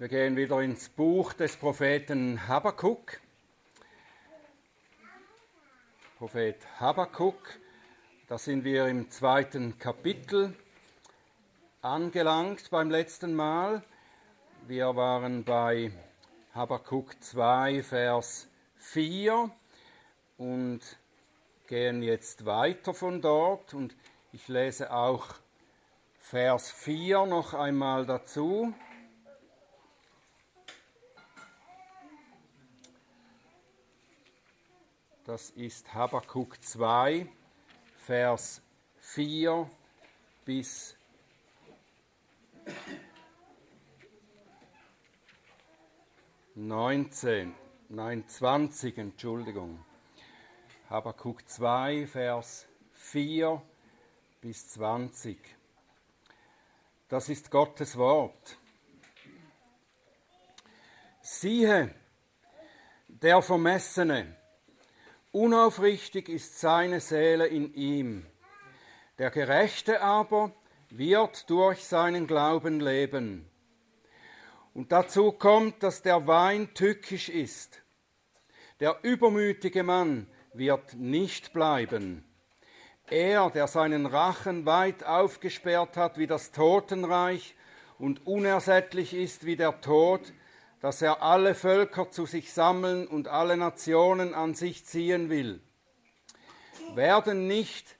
Wir gehen wieder ins Buch des Propheten Habakkuk. Prophet Habakkuk, da sind wir im zweiten Kapitel angelangt beim letzten Mal. Wir waren bei Habakkuk 2, Vers 4 und gehen jetzt weiter von dort und ich lese auch Vers 4 noch einmal dazu. Das ist Habakkuk 2, Vers 4 bis 19, nein 20, Entschuldigung. Habakkuk 2, Vers 4 bis 20. Das ist Gottes Wort. Siehe, der Vermessene, Unaufrichtig ist seine Seele in ihm. Der Gerechte aber wird durch seinen Glauben leben. Und dazu kommt, dass der Wein tückisch ist. Der übermütige Mann wird nicht bleiben. Er, der seinen Rachen weit aufgesperrt hat wie das Totenreich und unersättlich ist wie der Tod, dass er alle Völker zu sich sammeln und alle Nationen an sich ziehen will. Werden nicht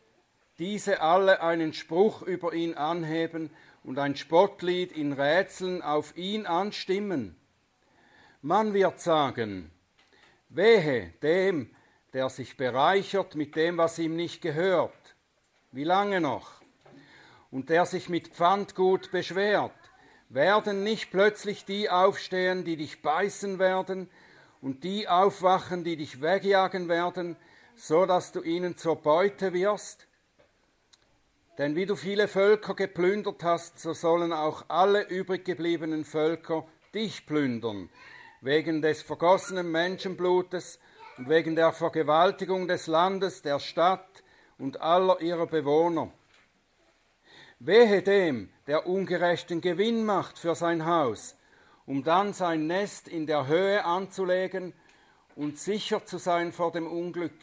diese alle einen Spruch über ihn anheben und ein Spottlied in Rätseln auf ihn anstimmen? Man wird sagen, wehe dem, der sich bereichert mit dem, was ihm nicht gehört. Wie lange noch? Und der sich mit Pfandgut beschwert werden nicht plötzlich die aufstehen, die dich beißen werden, und die aufwachen, die dich wegjagen werden, so dass du ihnen zur Beute wirst? Denn wie du viele Völker geplündert hast, so sollen auch alle übrig gebliebenen Völker dich plündern, wegen des vergossenen Menschenblutes und wegen der Vergewaltigung des Landes, der Stadt und aller ihrer Bewohner. Wehe dem, der ungerechten Gewinn macht für sein Haus, um dann sein Nest in der Höhe anzulegen und sicher zu sein vor dem Unglück.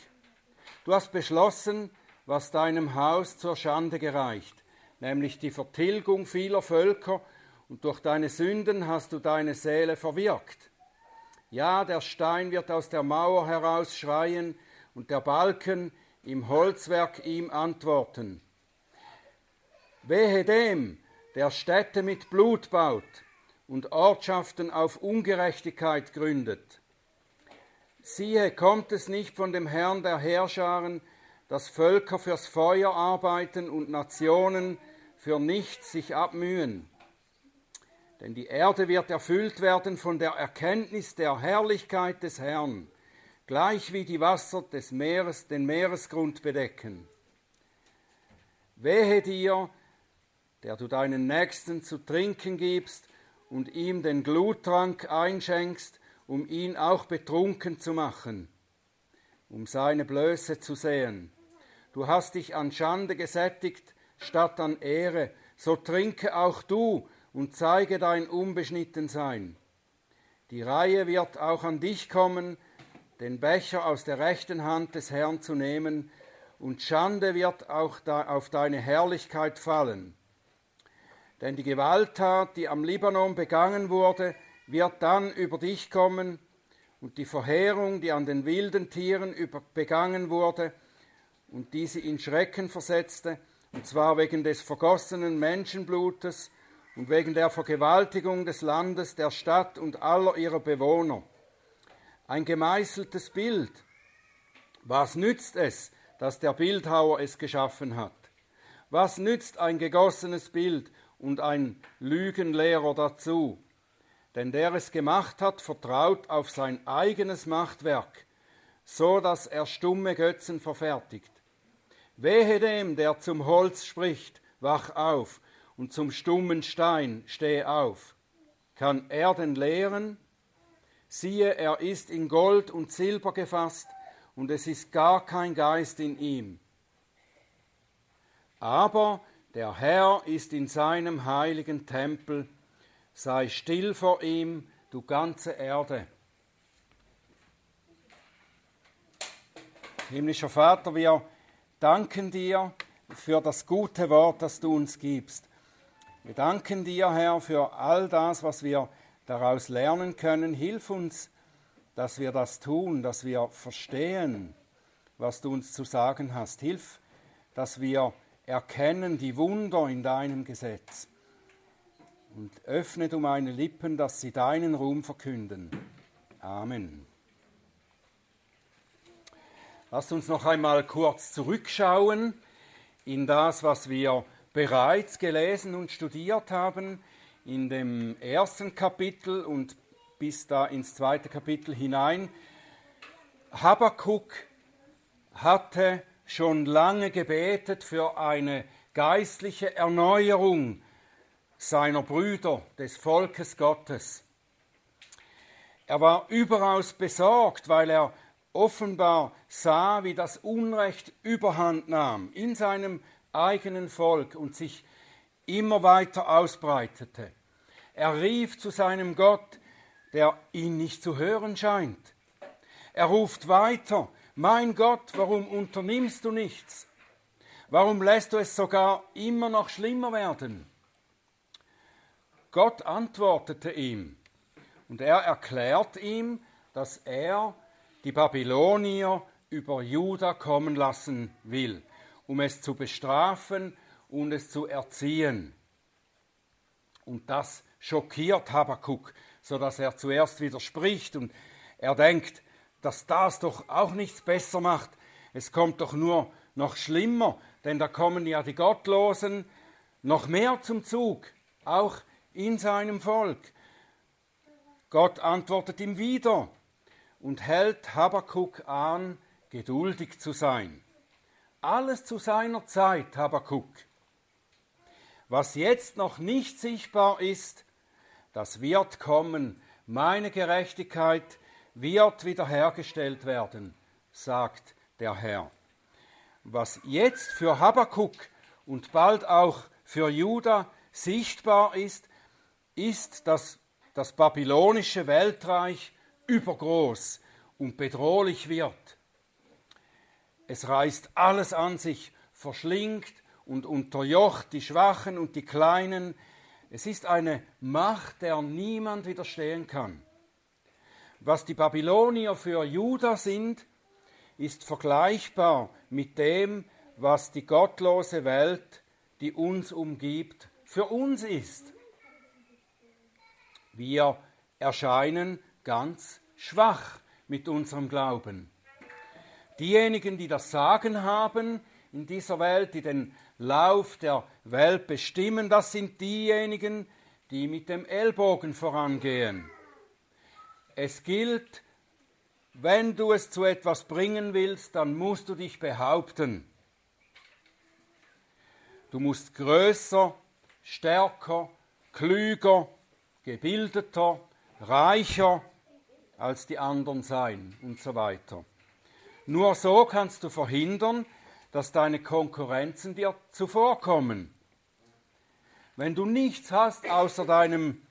Du hast beschlossen, was deinem Haus zur Schande gereicht, nämlich die Vertilgung vieler Völker, und durch deine Sünden hast du deine Seele verwirkt. Ja, der Stein wird aus der Mauer heraus schreien, und der Balken im Holzwerk ihm antworten. Wehe dem, der Städte mit Blut baut und Ortschaften auf Ungerechtigkeit gründet. Siehe, kommt es nicht von dem Herrn der Herrscharen, dass Völker fürs Feuer arbeiten und Nationen für nichts sich abmühen. Denn die Erde wird erfüllt werden von der Erkenntnis der Herrlichkeit des Herrn, gleich wie die Wasser des Meeres den Meeresgrund bedecken. Wehe dir, der du deinen Nächsten zu trinken gibst und ihm den Gluttrank einschenkst, um ihn auch betrunken zu machen, um seine Blöße zu sehen. Du hast dich an Schande gesättigt statt an Ehre, so trinke auch du und zeige dein Unbeschnittensein. Die Reihe wird auch an dich kommen, den Becher aus der rechten Hand des Herrn zu nehmen, und Schande wird auch auf deine Herrlichkeit fallen. Denn die Gewalttat, die am Libanon begangen wurde, wird dann über dich kommen und die Verheerung, die an den wilden Tieren begangen wurde und die sie in Schrecken versetzte, und zwar wegen des vergossenen Menschenblutes und wegen der Vergewaltigung des Landes, der Stadt und aller ihrer Bewohner. Ein gemeißeltes Bild. Was nützt es, dass der Bildhauer es geschaffen hat? Was nützt ein gegossenes Bild und ein Lügenlehrer dazu. Denn der es gemacht hat, vertraut auf sein eigenes Machtwerk, so dass er stumme Götzen verfertigt. Wehe dem, der zum Holz spricht, wach auf, und zum stummen Stein steh auf. Kann er denn lehren? Siehe, er ist in Gold und Silber gefasst, und es ist gar kein Geist in ihm. Aber der Herr ist in seinem heiligen Tempel. sei still vor ihm, du ganze Erde. Himmlischer Vater, wir danken dir für das gute Wort, das du uns gibst. Wir danken dir, Herr, für all das, was wir daraus lernen können. Hilf uns, dass wir das tun, dass wir verstehen, was du uns zu sagen hast. Hilf, dass wir erkennen die Wunder in deinem Gesetz. Und öffne du meine Lippen, dass sie deinen Ruhm verkünden. Amen. Lasst uns noch einmal kurz zurückschauen in das, was wir bereits gelesen und studiert haben in dem ersten Kapitel und bis da ins zweite Kapitel hinein. Habakkuk hatte schon lange gebetet für eine geistliche Erneuerung seiner Brüder, des Volkes Gottes. Er war überaus besorgt, weil er offenbar sah, wie das Unrecht überhand nahm in seinem eigenen Volk und sich immer weiter ausbreitete. Er rief zu seinem Gott, der ihn nicht zu hören scheint. Er ruft weiter, mein Gott, warum unternimmst du nichts? Warum lässt du es sogar immer noch schlimmer werden? Gott antwortete ihm und er erklärt ihm, dass er die Babylonier über Juda kommen lassen will, um es zu bestrafen und es zu erziehen. Und das schockiert Habakuk, so dass er zuerst widerspricht und er denkt, dass das doch auch nichts besser macht. Es kommt doch nur noch schlimmer, denn da kommen ja die Gottlosen noch mehr zum Zug, auch in seinem Volk. Gott antwortet ihm wieder und hält Habakuk an, geduldig zu sein. Alles zu seiner Zeit, Habakuk. Was jetzt noch nicht sichtbar ist, das wird kommen. Meine Gerechtigkeit wird wiederhergestellt werden, sagt der Herr. Was jetzt für Habakuk und bald auch für Juda sichtbar ist, ist, dass das babylonische Weltreich übergroß und bedrohlich wird. Es reißt alles an sich, verschlingt und unterjocht die Schwachen und die Kleinen. Es ist eine Macht, der niemand widerstehen kann. Was die Babylonier für Juda sind, ist vergleichbar mit dem, was die gottlose Welt, die uns umgibt, für uns ist. Wir erscheinen ganz schwach mit unserem Glauben. Diejenigen, die das Sagen haben in dieser Welt, die den Lauf der Welt bestimmen, das sind diejenigen, die mit dem Ellbogen vorangehen es gilt, wenn du es zu etwas bringen willst, dann musst du dich behaupten. Du musst größer, stärker, klüger, gebildeter, reicher als die anderen sein und so weiter. Nur so kannst du verhindern, dass deine Konkurrenzen dir zuvorkommen. Wenn du nichts hast außer deinem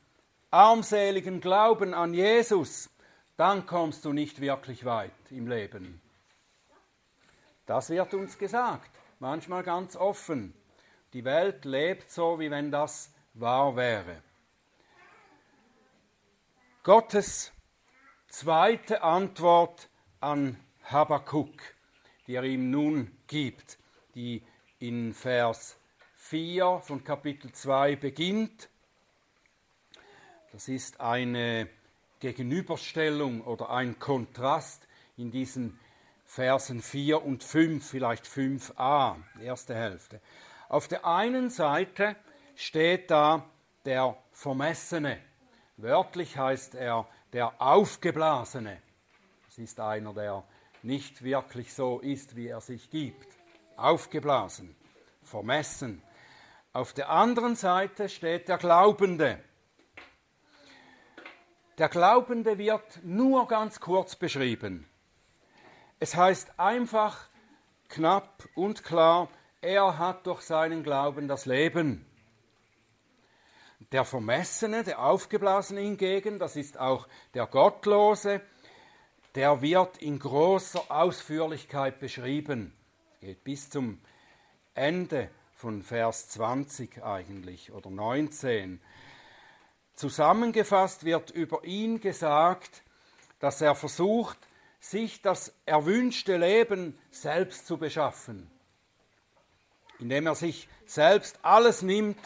armseligen Glauben an Jesus, dann kommst du nicht wirklich weit im Leben. Das wird uns gesagt, manchmal ganz offen. Die Welt lebt so, wie wenn das wahr wäre. Gottes zweite Antwort an Habakkuk, die er ihm nun gibt, die in Vers 4 von Kapitel 2 beginnt das ist eine Gegenüberstellung oder ein Kontrast in diesen Versen 4 und 5, vielleicht 5a, erste Hälfte. Auf der einen Seite steht da der Vermessene. Wörtlich heißt er der Aufgeblasene. Das ist einer, der nicht wirklich so ist, wie er sich gibt. Aufgeblasen, vermessen. Auf der anderen Seite steht der Glaubende. Der Glaubende wird nur ganz kurz beschrieben. Es heißt einfach, knapp und klar, er hat durch seinen Glauben das Leben. Der Vermessene, der Aufgeblasene hingegen, das ist auch der Gottlose, der wird in großer Ausführlichkeit beschrieben. Geht bis zum Ende von Vers 20 eigentlich oder 19. Zusammengefasst wird über ihn gesagt, dass er versucht, sich das erwünschte Leben selbst zu beschaffen, indem er sich selbst alles nimmt,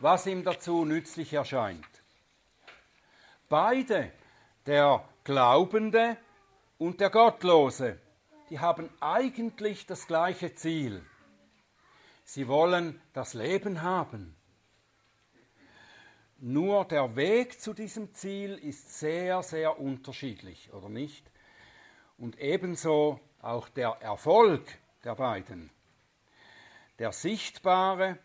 was ihm dazu nützlich erscheint. Beide, der Glaubende und der Gottlose, die haben eigentlich das gleiche Ziel. Sie wollen das Leben haben. Nur der Weg zu diesem Ziel ist sehr, sehr unterschiedlich, oder nicht? Und ebenso auch der Erfolg der beiden. Der sichtbare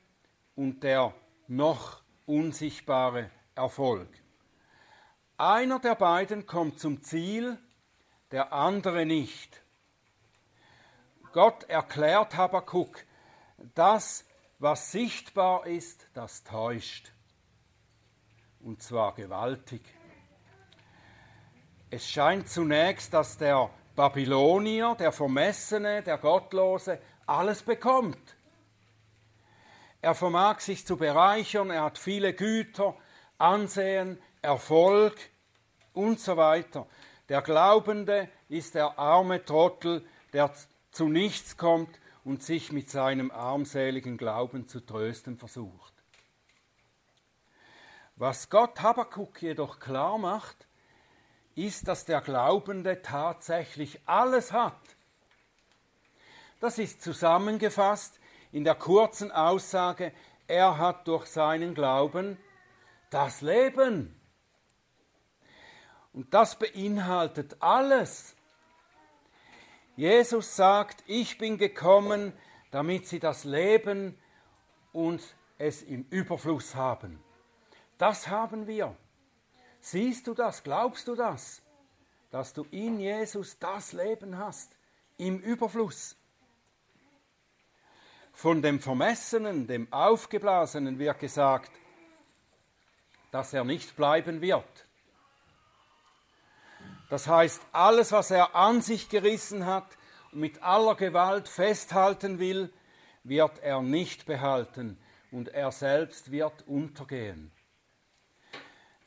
und der noch unsichtbare Erfolg. Einer der beiden kommt zum Ziel, der andere nicht. Gott erklärt Habakkuk, das, was sichtbar ist, das täuscht. Und zwar gewaltig. Es scheint zunächst, dass der Babylonier, der Vermessene, der Gottlose, alles bekommt. Er vermag sich zu bereichern, er hat viele Güter, Ansehen, Erfolg und so weiter. Der Glaubende ist der arme Trottel, der zu nichts kommt und sich mit seinem armseligen Glauben zu trösten versucht. Was Gott Habakkuk jedoch klar macht, ist, dass der Glaubende tatsächlich alles hat. Das ist zusammengefasst in der kurzen Aussage, er hat durch seinen Glauben das Leben. Und das beinhaltet alles. Jesus sagt, ich bin gekommen, damit sie das Leben und es im Überfluss haben. Das haben wir. Siehst du das? Glaubst du das? Dass du in Jesus das Leben hast, im Überfluss. Von dem Vermessenen, dem Aufgeblasenen wird gesagt, dass er nicht bleiben wird. Das heißt, alles, was er an sich gerissen hat und mit aller Gewalt festhalten will, wird er nicht behalten und er selbst wird untergehen.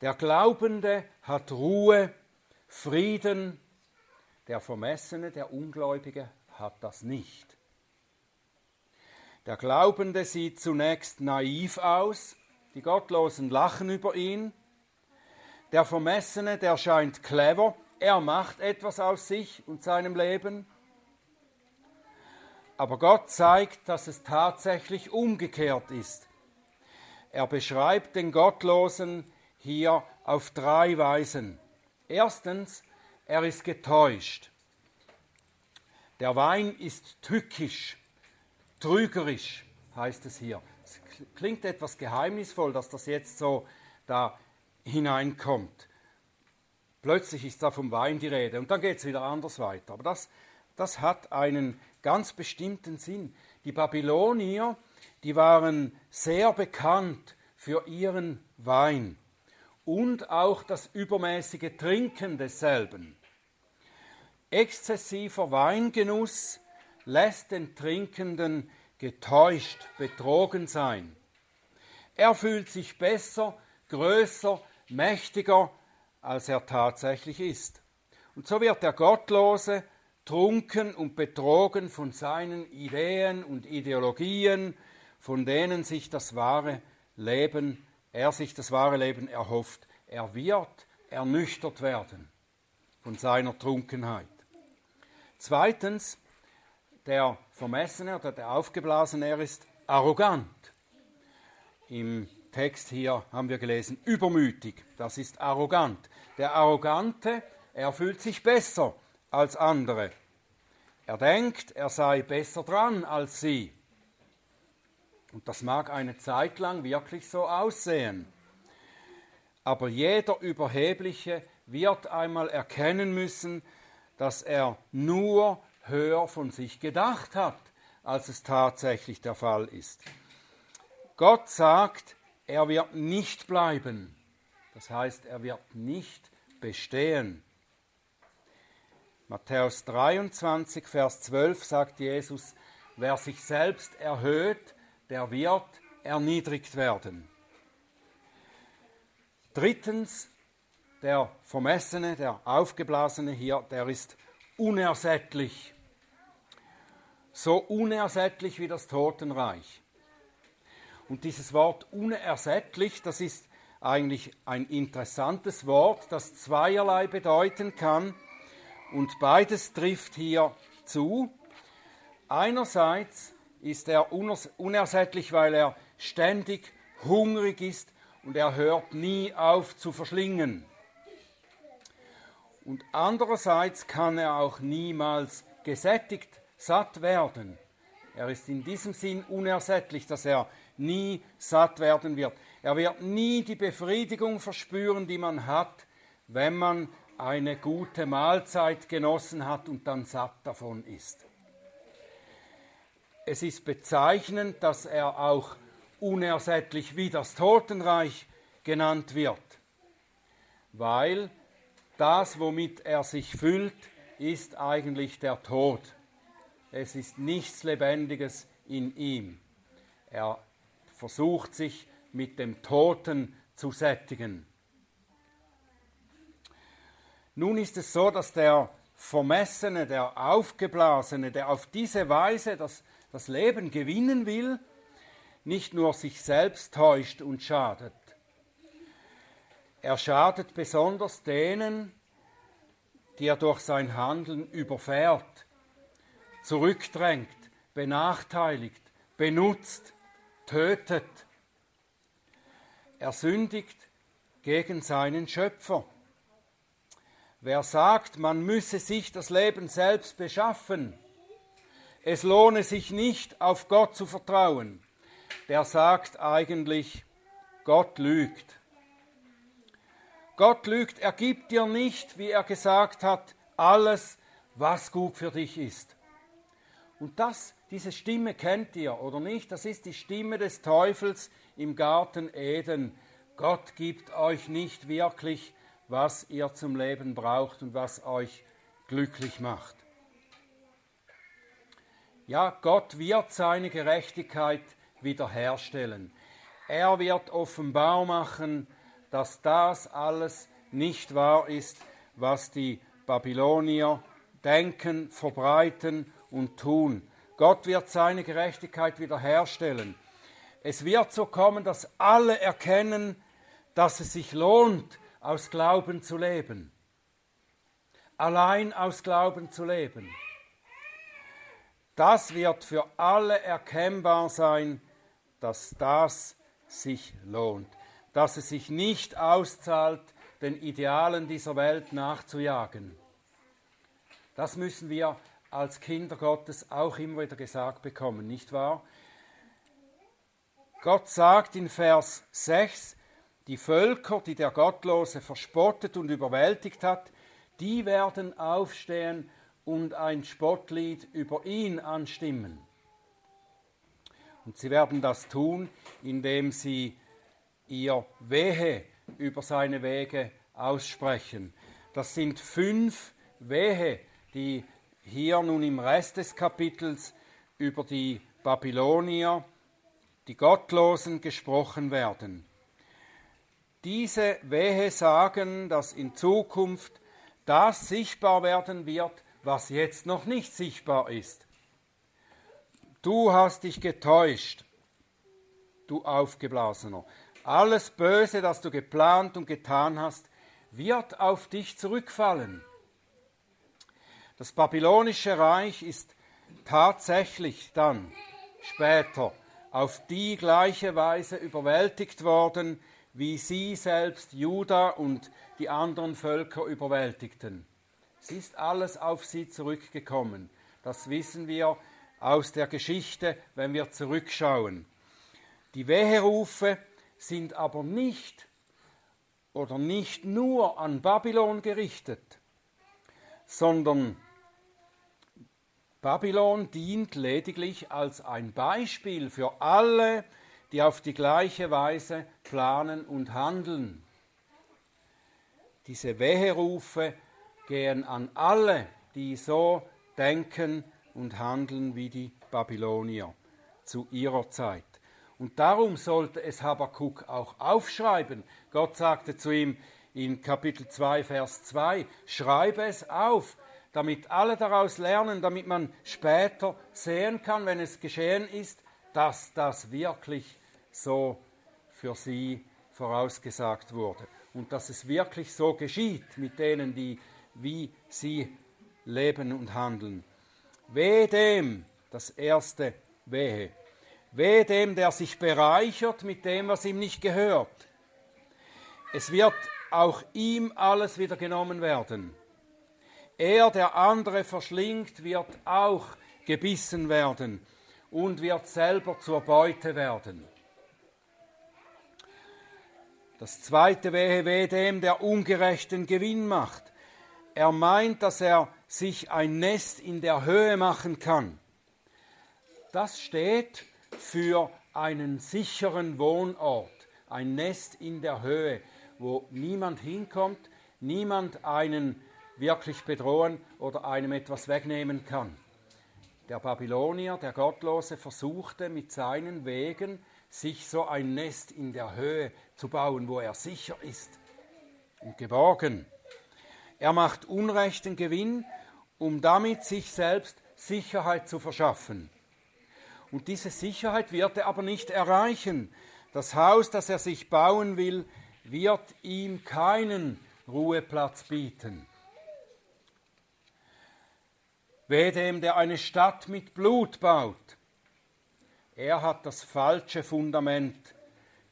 Der Glaubende hat Ruhe, Frieden, der Vermessene, der Ungläubige hat das nicht. Der Glaubende sieht zunächst naiv aus, die Gottlosen lachen über ihn. Der Vermessene, der scheint clever, er macht etwas aus sich und seinem Leben. Aber Gott zeigt, dass es tatsächlich umgekehrt ist. Er beschreibt den Gottlosen hier auf drei Weisen. Erstens, er ist getäuscht. Der Wein ist tückisch trügerisch, heißt es hier. Es klingt etwas geheimnisvoll, dass das jetzt so da hineinkommt. Plötzlich ist da vom Wein die Rede und dann geht es wieder anders weiter. Aber das, das hat einen ganz bestimmten Sinn. Die Babylonier, die waren sehr bekannt für ihren Wein und auch das übermäßige Trinken desselben. Exzessiver Weingenuss lässt den Trinkenden getäuscht, betrogen sein. Er fühlt sich besser, größer, mächtiger, als er tatsächlich ist. Und so wird der Gottlose trunken und betrogen von seinen Ideen und Ideologien, von denen sich das wahre Leben, er sich das wahre Leben erhofft. Er wird ernüchtert werden von seiner Trunkenheit. Zweitens, der Vermessene oder der Aufgeblasene, er ist arrogant. Im Text hier haben wir gelesen, übermütig, das ist arrogant. Der Arrogante, er fühlt sich besser als andere. Er denkt, er sei besser dran als sie. Und das mag eine Zeit lang wirklich so aussehen. Aber jeder Überhebliche wird einmal erkennen müssen, dass er nur höher von sich gedacht hat, als es tatsächlich der Fall ist. Gott sagt, er wird nicht bleiben. Das heißt, er wird nicht bestehen. Matthäus 23, Vers 12 sagt Jesus, wer sich selbst erhöht, der wird erniedrigt werden. Drittens, der Vermessene, der Aufgeblasene hier, der ist unersättlich. So unersättlich wie das Totenreich. Und dieses Wort unersättlich, das ist eigentlich ein interessantes Wort, das zweierlei bedeuten kann. Und beides trifft hier zu. Einerseits ist er unersättlich, weil er ständig hungrig ist und er hört nie auf zu verschlingen. Und andererseits kann er auch niemals gesättigt, satt werden. Er ist in diesem Sinn unersättlich, dass er nie satt werden wird. Er wird nie die Befriedigung verspüren, die man hat, wenn man eine gute Mahlzeit genossen hat und dann satt davon ist. Es ist bezeichnend, dass er auch unersättlich wie das Totenreich genannt wird, weil das, womit er sich füllt, ist eigentlich der Tod. Es ist nichts Lebendiges in ihm. Er versucht sich mit dem Toten zu sättigen. Nun ist es so, dass der Vermessene, der Aufgeblasene, der auf diese Weise das, das Leben gewinnen will, nicht nur sich selbst täuscht und schadet. Er schadet besonders denen, die er durch sein Handeln überfährt, zurückdrängt, benachteiligt, benutzt, tötet. Er sündigt gegen seinen Schöpfer. Wer sagt, man müsse sich das Leben selbst beschaffen, es lohne sich nicht, auf Gott zu vertrauen, der sagt eigentlich, Gott lügt. Gott lügt, er gibt dir nicht, wie er gesagt hat, alles, was gut für dich ist. Und das, diese Stimme kennt ihr oder nicht? Das ist die Stimme des Teufels im Garten Eden. Gott gibt euch nicht wirklich, was ihr zum Leben braucht und was euch glücklich macht. Ja, Gott wird seine Gerechtigkeit wiederherstellen. Er wird offenbar machen, dass das alles nicht wahr ist, was die Babylonier denken, verbreiten und tun. Gott wird seine Gerechtigkeit wiederherstellen. Es wird so kommen, dass alle erkennen, dass es sich lohnt, aus Glauben zu leben. Allein aus Glauben zu leben. Das wird für alle erkennbar sein, dass das sich lohnt, dass es sich nicht auszahlt, den Idealen dieser Welt nachzujagen. Das müssen wir als Kinder Gottes auch immer wieder gesagt bekommen, nicht wahr? Gott sagt in Vers 6, die Völker, die der Gottlose verspottet und überwältigt hat, die werden aufstehen und ein Spottlied über ihn anstimmen. Und sie werden das tun, indem sie ihr Wehe über seine Wege aussprechen. Das sind fünf Wehe, die hier nun im Rest des Kapitels über die Babylonier, die Gottlosen gesprochen werden. Diese Wehe sagen, dass in Zukunft das sichtbar werden wird, was jetzt noch nicht sichtbar ist. Du hast dich getäuscht, du Aufgeblasener. Alles Böse, das du geplant und getan hast, wird auf dich zurückfallen. Das babylonische Reich ist tatsächlich dann später auf die gleiche Weise überwältigt worden, wie sie selbst Juda und die anderen Völker überwältigten. Es ist alles auf sie zurückgekommen. Das wissen wir aus der Geschichte, wenn wir zurückschauen. Die Weherufe sind aber nicht oder nicht nur an Babylon gerichtet, sondern Babylon dient lediglich als ein Beispiel für alle, die auf die gleiche Weise planen und handeln. Diese Weherufe gehen an alle, die so denken und handeln wie die Babylonier zu ihrer Zeit. Und darum sollte es Habakkuk auch aufschreiben. Gott sagte zu ihm in Kapitel 2, Vers 2, schreibe es auf, damit alle daraus lernen, damit man später sehen kann, wenn es geschehen ist, dass das wirklich so für sie vorausgesagt wurde und dass es wirklich so geschieht mit denen, die wie sie leben und handeln. Wehe dem, das erste Wehe, wehe dem, der sich bereichert mit dem, was ihm nicht gehört. Es wird auch ihm alles wieder genommen werden. Er, der andere verschlingt, wird auch gebissen werden und wird selber zur Beute werden. Das zweite wehe weh dem, der ungerechten Gewinn macht. Er meint, dass er sich ein Nest in der Höhe machen kann. Das steht für einen sicheren Wohnort, ein Nest in der Höhe, wo niemand hinkommt, niemand einen wirklich bedrohen oder einem etwas wegnehmen kann. Der Babylonier, der Gottlose, versuchte mit seinen Wegen, sich so ein Nest in der Höhe zu bauen, wo er sicher ist und geborgen. Er macht unrechten Gewinn, um damit sich selbst Sicherheit zu verschaffen. Und diese Sicherheit wird er aber nicht erreichen. Das Haus, das er sich bauen will, wird ihm keinen Ruheplatz bieten. Wehe dem, der eine Stadt mit Blut baut. Er hat das falsche Fundament,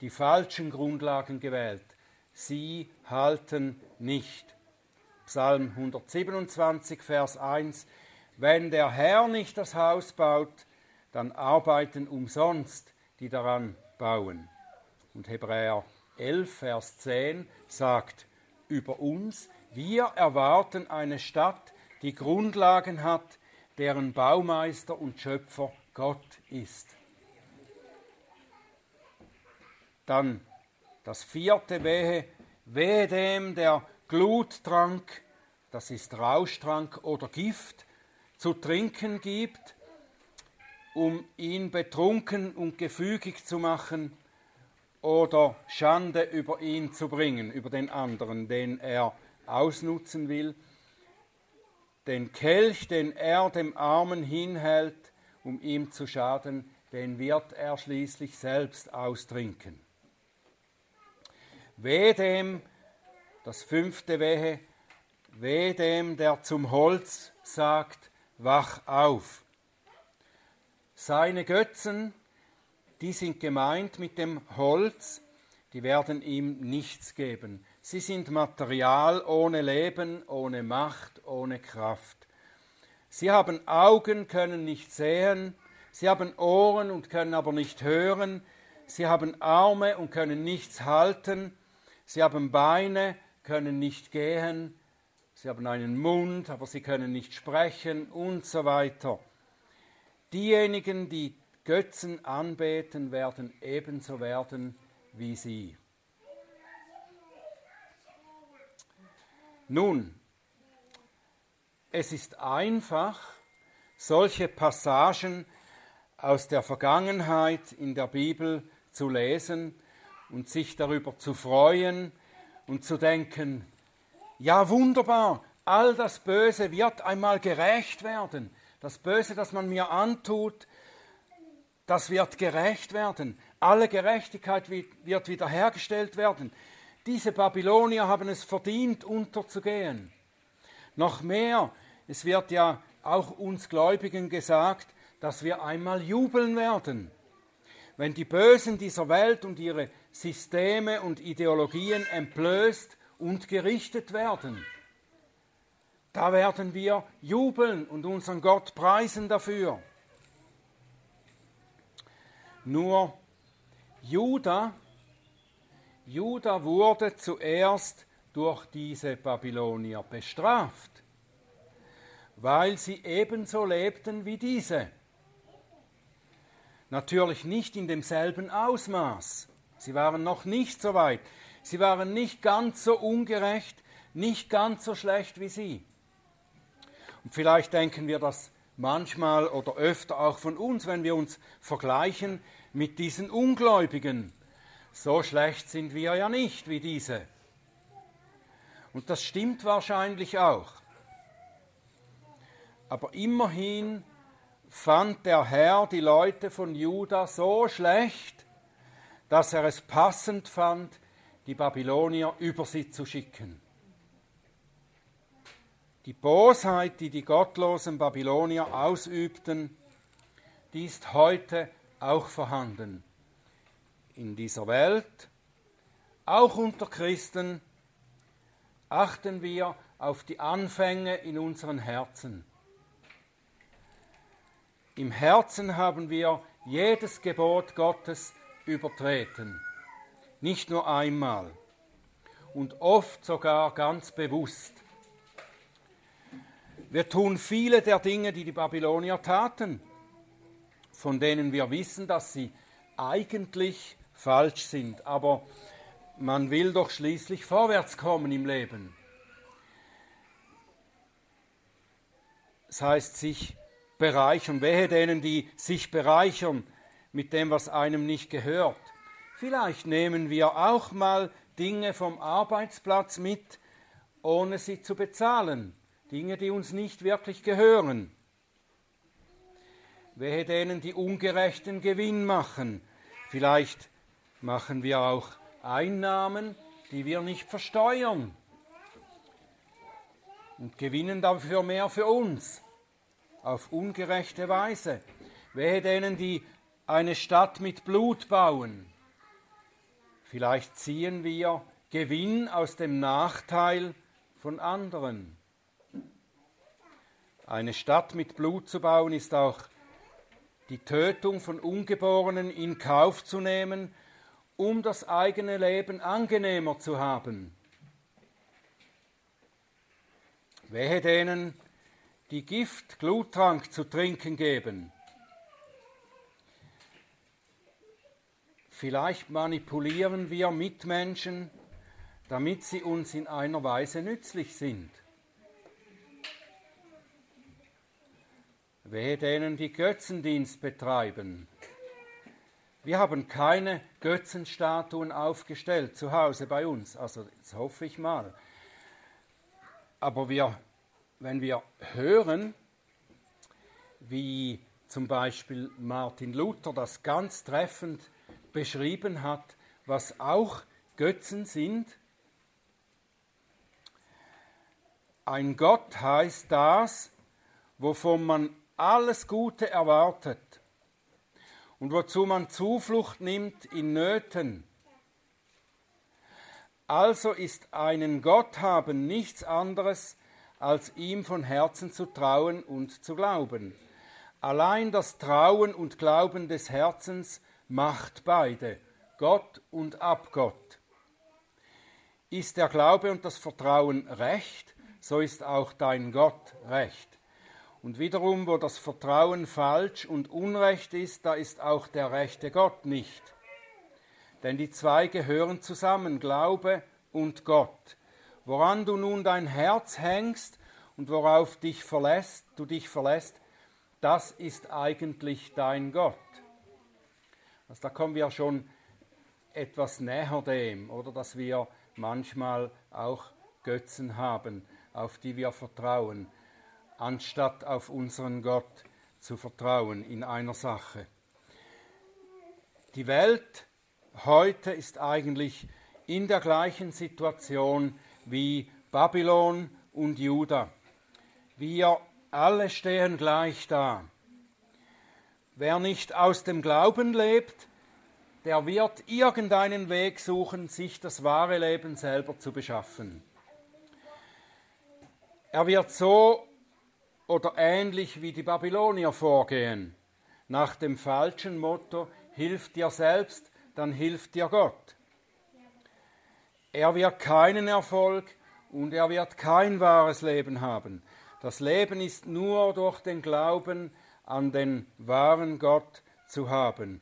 die falschen Grundlagen gewählt. Sie halten nicht. Psalm 127, Vers 1. Wenn der Herr nicht das Haus baut, dann arbeiten umsonst die daran bauen. Und Hebräer 11, Vers 10 sagt über uns, wir erwarten eine Stadt, die Grundlagen hat, deren Baumeister und Schöpfer Gott ist. Dann das vierte Wehe, wehe dem, der Gluttrank, das ist Rauschtrank oder Gift, zu trinken gibt, um ihn betrunken und gefügig zu machen oder Schande über ihn zu bringen, über den anderen, den er ausnutzen will den Kelch, den er dem Armen hinhält, um ihm zu schaden, den wird er schließlich selbst austrinken. Weh dem, das fünfte Wehe, weh dem, der zum Holz sagt, wach auf. Seine Götzen, die sind gemeint mit dem Holz, die werden ihm nichts geben. Sie sind Material ohne Leben, ohne Macht, ohne Kraft. Sie haben Augen, können nicht sehen, sie haben Ohren und können aber nicht hören, sie haben Arme und können nichts halten, sie haben Beine, können nicht gehen, sie haben einen Mund, aber sie können nicht sprechen und so weiter. Diejenigen, die Götzen anbeten, werden ebenso werden wie sie. Nun, es ist einfach, solche Passagen aus der Vergangenheit in der Bibel zu lesen und sich darüber zu freuen und zu denken, ja wunderbar, all das Böse wird einmal gerecht werden. Das Böse, das man mir antut, das wird gerecht werden. Alle Gerechtigkeit wird wiederhergestellt werden. Diese Babylonier haben es verdient, unterzugehen. Noch mehr, es wird ja auch uns Gläubigen gesagt, dass wir einmal jubeln werden. Wenn die Bösen dieser Welt und ihre Systeme und Ideologien entblößt und gerichtet werden, da werden wir jubeln und unseren Gott preisen dafür. Nur Judah Juda wurde zuerst durch diese Babylonier bestraft, weil sie ebenso lebten wie diese. Natürlich nicht in demselben Ausmaß. Sie waren noch nicht so weit. Sie waren nicht ganz so ungerecht, nicht ganz so schlecht wie sie. Und vielleicht denken wir das manchmal oder öfter auch von uns, wenn wir uns vergleichen mit diesen Ungläubigen. So schlecht sind wir ja nicht wie diese. Und das stimmt wahrscheinlich auch. Aber immerhin fand der Herr die Leute von Juda so schlecht, dass er es passend fand, die Babylonier über sie zu schicken. Die Bosheit, die die gottlosen Babylonier ausübten, die ist heute auch vorhanden. In dieser Welt, auch unter Christen, achten wir auf die Anfänge in unseren Herzen. Im Herzen haben wir jedes Gebot Gottes übertreten, nicht nur einmal und oft sogar ganz bewusst. Wir tun viele der Dinge, die die Babylonier taten, von denen wir wissen, dass sie eigentlich falsch sind, aber man will doch schließlich vorwärts kommen im Leben. Das heißt, sich bereichern. Wehe denen, die sich bereichern mit dem, was einem nicht gehört. Vielleicht nehmen wir auch mal Dinge vom Arbeitsplatz mit, ohne sie zu bezahlen. Dinge, die uns nicht wirklich gehören. Wehe denen, die ungerechten Gewinn machen. Vielleicht machen wir auch Einnahmen, die wir nicht versteuern und gewinnen dafür mehr für uns auf ungerechte Weise. Wehe denen, die eine Stadt mit Blut bauen. Vielleicht ziehen wir Gewinn aus dem Nachteil von anderen. Eine Stadt mit Blut zu bauen ist auch die Tötung von Ungeborenen in Kauf zu nehmen, um das eigene Leben angenehmer zu haben. Wehe denen, die Gift, Gluttrank zu trinken geben. Vielleicht manipulieren wir Mitmenschen, damit sie uns in einer Weise nützlich sind. Wehe denen, die Götzendienst betreiben. Wir haben keine Götzenstatuen aufgestellt zu Hause bei uns, also das hoffe ich mal. Aber wir wenn wir hören, wie zum Beispiel Martin Luther das ganz treffend beschrieben hat, was auch Götzen sind. Ein Gott heißt das, wovon man alles Gute erwartet und wozu man Zuflucht nimmt in Nöten. Also ist einen Gott haben nichts anderes als ihm von Herzen zu trauen und zu glauben. Allein das Trauen und Glauben des Herzens macht beide, Gott und Abgott. Ist der Glaube und das Vertrauen recht, so ist auch dein Gott recht. Und wiederum, wo das Vertrauen falsch und unrecht ist, da ist auch der rechte Gott nicht. Denn die zwei gehören zusammen, Glaube und Gott. Woran du nun dein Herz hängst und worauf dich verlässt, du dich verlässt, das ist eigentlich dein Gott. Also da kommen wir schon etwas näher dem, oder dass wir manchmal auch Götzen haben, auf die wir vertrauen, anstatt auf unseren Gott zu vertrauen in einer Sache. Die Welt heute ist eigentlich in der gleichen Situation wie Babylon und Juda. Wir alle stehen gleich da. Wer nicht aus dem Glauben lebt, der wird irgendeinen Weg suchen, sich das wahre Leben selber zu beschaffen. Er wird so oder ähnlich wie die Babylonier vorgehen, nach dem falschen Motto, hilf dir selbst, dann hilft dir Gott. Er wird keinen Erfolg und er wird kein wahres Leben haben. Das Leben ist nur durch den Glauben an den wahren Gott zu haben.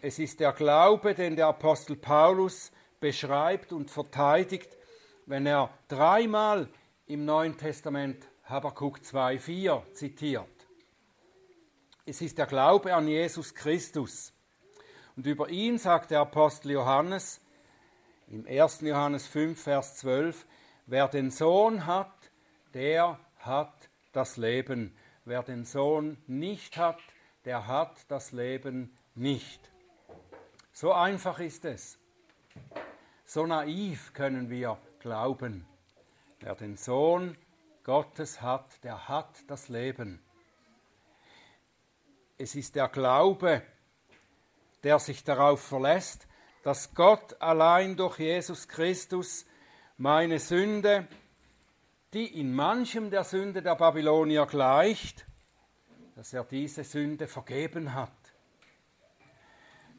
Es ist der Glaube, den der Apostel Paulus beschreibt und verteidigt, wenn er dreimal im Neuen Testament Habakkuk 2,4 zitiert. Es ist der Glaube an Jesus Christus. Und über ihn sagt der Apostel Johannes im 1. Johannes 5, Vers 12, wer den Sohn hat, der hat das Leben. Wer den Sohn nicht hat, der hat das Leben nicht. So einfach ist es. So naiv können wir glauben. Wer den Sohn Gottes hat, der hat das Leben. Es ist der Glaube, der sich darauf verlässt, dass Gott allein durch Jesus Christus meine Sünde, die in manchem der Sünde der Babylonier gleicht, dass er diese Sünde vergeben hat.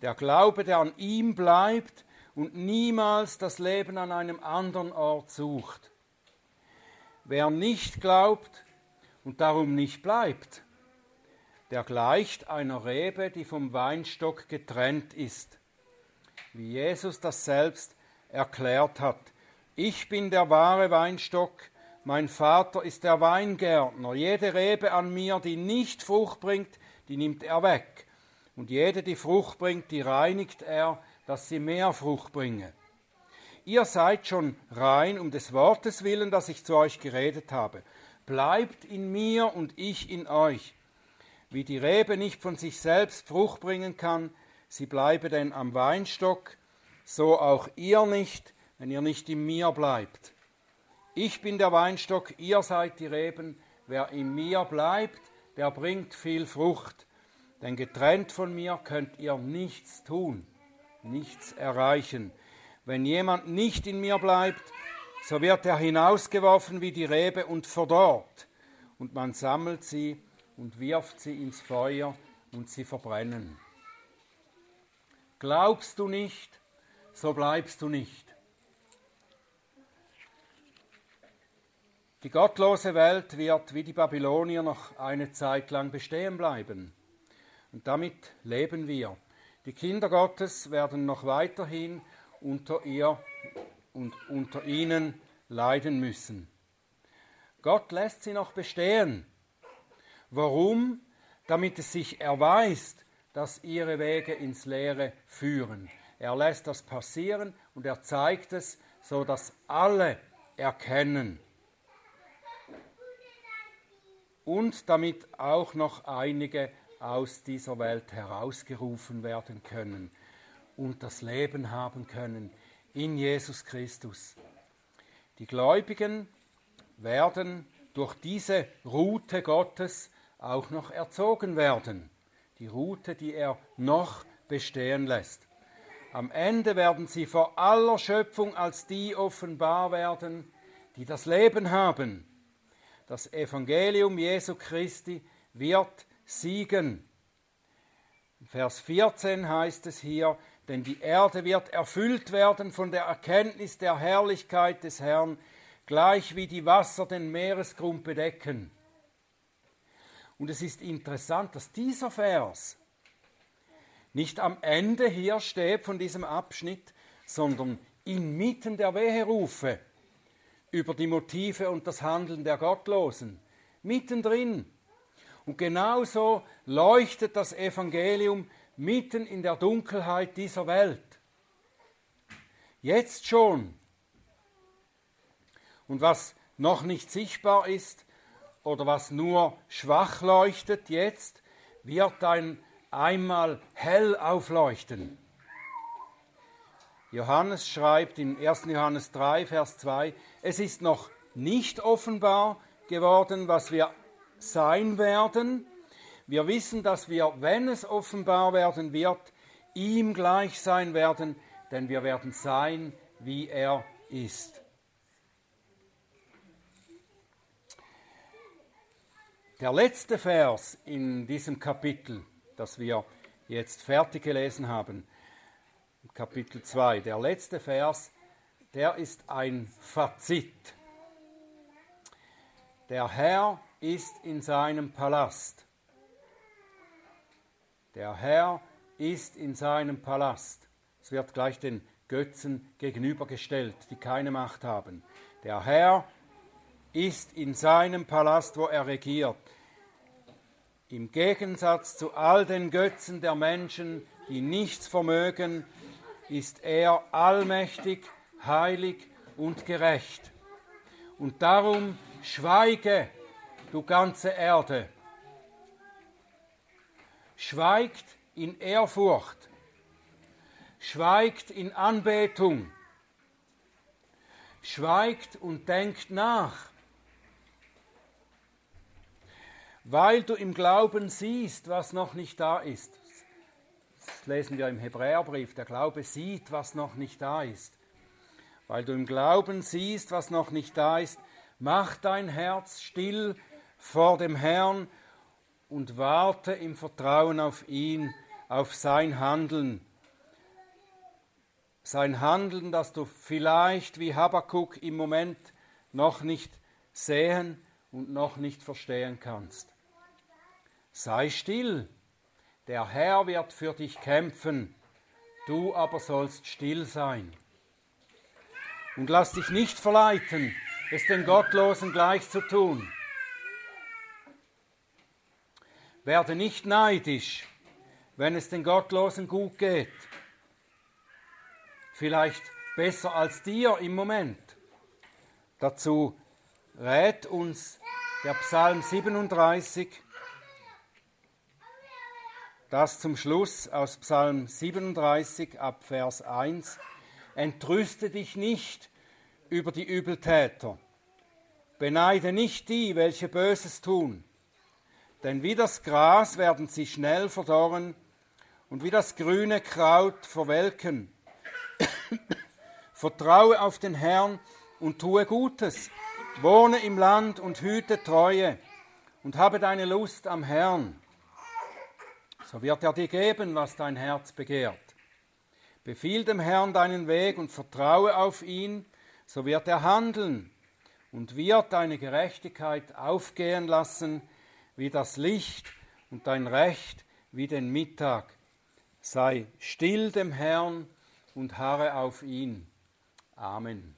Der Glaube, der an ihm bleibt und niemals das Leben an einem anderen Ort sucht. Wer nicht glaubt und darum nicht bleibt, der gleicht einer Rebe, die vom Weinstock getrennt ist. Wie Jesus das selbst erklärt hat. Ich bin der wahre Weinstock, mein Vater ist der Weingärtner. Jede Rebe an mir, die nicht Frucht bringt, die nimmt er weg. Und jede, die Frucht bringt, die reinigt er, dass sie mehr Frucht bringe. Ihr seid schon rein um des Wortes willen, das ich zu euch geredet habe. Bleibt in mir und ich in euch. Wie die Rebe nicht von sich selbst Frucht bringen kann, sie bleibe denn am Weinstock, so auch ihr nicht, wenn ihr nicht in mir bleibt. Ich bin der Weinstock, ihr seid die Reben. Wer in mir bleibt, der bringt viel Frucht. Denn getrennt von mir könnt ihr nichts tun, nichts erreichen. Wenn jemand nicht in mir bleibt, so wird er hinausgeworfen wie die Rebe und verdorrt. Und man sammelt sie und wirft sie ins Feuer und sie verbrennen. Glaubst du nicht, so bleibst du nicht. Die gottlose Welt wird wie die Babylonier noch eine Zeit lang bestehen bleiben. Und damit leben wir. Die Kinder Gottes werden noch weiterhin unter ihr und unter ihnen leiden müssen. Gott lässt sie noch bestehen. Warum? Damit es sich erweist, dass ihre Wege ins Leere führen. Er lässt das passieren und er zeigt es, so dass alle erkennen, und damit auch noch einige aus dieser Welt herausgerufen werden können und das Leben haben können in Jesus Christus. Die Gläubigen werden durch diese Route Gottes auch noch erzogen werden. Die Route, die er noch bestehen lässt. Am Ende werden sie vor aller Schöpfung als die offenbar werden, die das Leben haben das Evangelium Jesu Christi wird siegen. Vers 14 heißt es hier, denn die Erde wird erfüllt werden von der Erkenntnis der Herrlichkeit des Herrn, gleich wie die Wasser den Meeresgrund bedecken. Und es ist interessant, dass dieser Vers nicht am Ende hier steht von diesem Abschnitt, sondern inmitten der Weherufe über die Motive und das Handeln der Gottlosen. Mittendrin. Und genauso leuchtet das Evangelium mitten in der Dunkelheit dieser Welt. Jetzt schon. Und was noch nicht sichtbar ist oder was nur schwach leuchtet jetzt, wird ein einmal hell aufleuchten. Johannes schreibt in 1. Johannes 3, Vers 2, es ist noch nicht offenbar geworden, was wir sein werden. Wir wissen, dass wir, wenn es offenbar werden wird, ihm gleich sein werden, denn wir werden sein, wie er ist. Der letzte Vers in diesem Kapitel, das wir jetzt fertig gelesen haben, Kapitel 2. Der letzte Vers, der ist ein Fazit. Der Herr ist in seinem Palast. Der Herr ist in seinem Palast. Es wird gleich den Götzen gegenübergestellt, die keine Macht haben. Der Herr ist in seinem Palast, wo er regiert. Im Gegensatz zu all den Götzen der Menschen, die nichts vermögen, ist er allmächtig, heilig und gerecht. Und darum schweige, du ganze Erde. Schweigt in Ehrfurcht, schweigt in Anbetung, schweigt und denkt nach, weil du im Glauben siehst, was noch nicht da ist. Das lesen wir im Hebräerbrief, der Glaube sieht, was noch nicht da ist. Weil du im Glauben siehst, was noch nicht da ist, mach dein Herz still vor dem Herrn und warte im Vertrauen auf ihn auf sein Handeln. Sein Handeln, das du vielleicht wie Habakkuk im Moment noch nicht sehen und noch nicht verstehen kannst. Sei still, der Herr wird für dich kämpfen, du aber sollst still sein. Und lass dich nicht verleiten, es den Gottlosen gleich zu tun. Werde nicht neidisch, wenn es den Gottlosen gut geht. Vielleicht besser als dir im Moment. Dazu rät uns der Psalm 37, das zum Schluss aus Psalm 37 ab Vers 1. Entrüste dich nicht über die Übeltäter. Beneide nicht die, welche Böses tun. Denn wie das Gras werden sie schnell verdorren und wie das grüne Kraut verwelken. Vertraue auf den Herrn und tue Gutes. Wohne im Land und hüte Treue und habe deine Lust am Herrn. So wird er dir geben, was dein Herz begehrt. Befiehl dem Herrn deinen Weg und vertraue auf ihn, so wird er handeln und wird deine Gerechtigkeit aufgehen lassen wie das Licht und dein Recht wie den Mittag. Sei still dem Herrn und harre auf ihn. Amen.